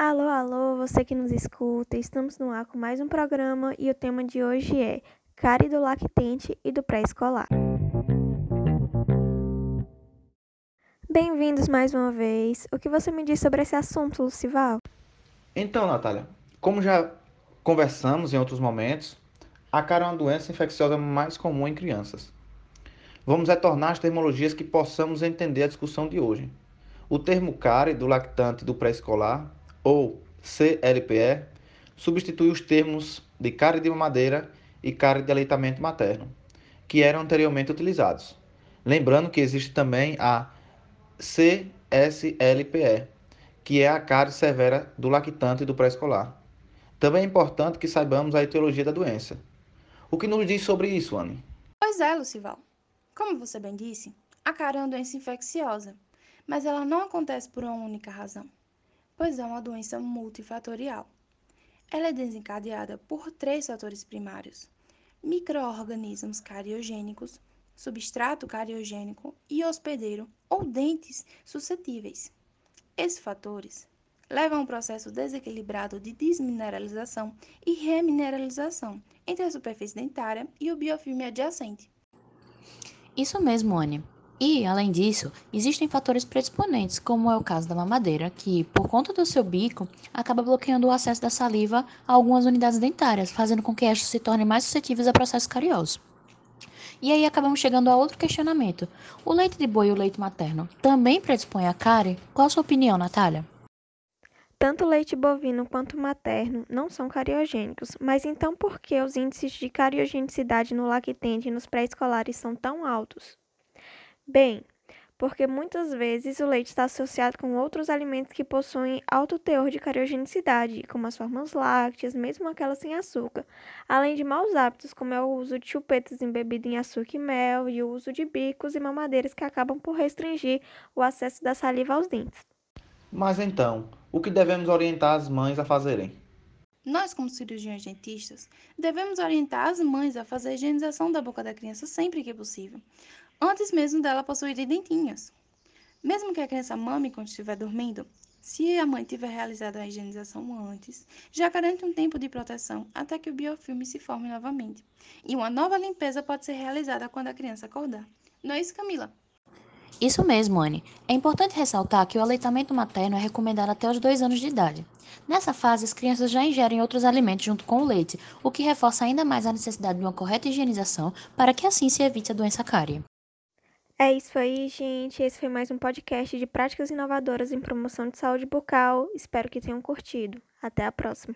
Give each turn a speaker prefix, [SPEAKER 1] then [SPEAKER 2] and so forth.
[SPEAKER 1] Alô, alô, você que nos escuta, estamos no ar com mais um programa e o tema de hoje é Cárie do lactente e do pré-escolar. Bem-vindos mais uma vez. O que você me diz sobre esse assunto, Lucival?
[SPEAKER 2] Então, Natália, como já conversamos em outros momentos, a cárie é uma doença infecciosa mais comum em crianças. Vamos retornar às terminologias que possamos entender a discussão de hoje. O termo cárie do lactante do pré-escolar ou CLPE, substitui os termos de cárie de mamadeira e cárie de aleitamento materno, que eram anteriormente utilizados. Lembrando que existe também a CSLPE, que é a cárie severa do lactante do pré-escolar. Também é importante que saibamos a etiologia da doença. O que nos diz sobre isso, Anne?
[SPEAKER 3] Pois é, Lucival. Como você bem disse, a cárie é uma doença infecciosa, mas ela não acontece por uma única razão pois é uma doença multifatorial. Ela é desencadeada por três fatores primários: microorganismos cariogênicos, substrato cariogênico e hospedeiro ou dentes suscetíveis. Esses fatores levam a um processo desequilibrado de desmineralização e remineralização entre a superfície dentária e o biofilme adjacente.
[SPEAKER 4] Isso mesmo, Anne. E, além disso, existem fatores predisponentes, como é o caso da mamadeira, que, por conta do seu bico, acaba bloqueando o acesso da saliva a algumas unidades dentárias, fazendo com que estas se tornem mais suscetíveis a processos cariosos. E aí acabamos chegando a outro questionamento. O leite de boi e o leite materno também predispõe a cárie? Qual a sua opinião, Natália?
[SPEAKER 1] Tanto o leite bovino quanto materno não são cariogênicos, mas então por que os índices de cariogenicidade no lactente e nos pré-escolares são tão altos? Bem, porque muitas vezes o leite está associado com outros alimentos que possuem alto teor de cariogenicidade, como as formas lácteas, mesmo aquelas sem açúcar, além de maus hábitos, como é o uso de chupetas embebidas em açúcar e mel e o uso de bicos e mamadeiras que acabam por restringir o acesso da saliva aos dentes.
[SPEAKER 2] Mas então, o que devemos orientar as mães a fazerem?
[SPEAKER 3] Nós, como cirurgiões dentistas, devemos orientar as mães a fazer a higienização da boca da criança sempre que possível, antes mesmo dela possuir dentinhos. Mesmo que a criança mame quando estiver dormindo, se a mãe tiver realizado a higienização antes, já garante um tempo de proteção até que o biofilme se forme novamente. E uma nova limpeza pode ser realizada quando a criança acordar. Não é isso, Camila?
[SPEAKER 4] Isso mesmo, Anne. É importante ressaltar que o aleitamento materno é recomendado até os dois anos de idade. Nessa fase, as crianças já ingerem outros alimentos junto com o leite, o que reforça ainda mais a necessidade de uma correta higienização para que assim se evite a doença cárie.
[SPEAKER 1] É isso aí, gente. Esse foi mais um podcast de práticas inovadoras em promoção de saúde bucal. Espero que tenham curtido. Até a próxima.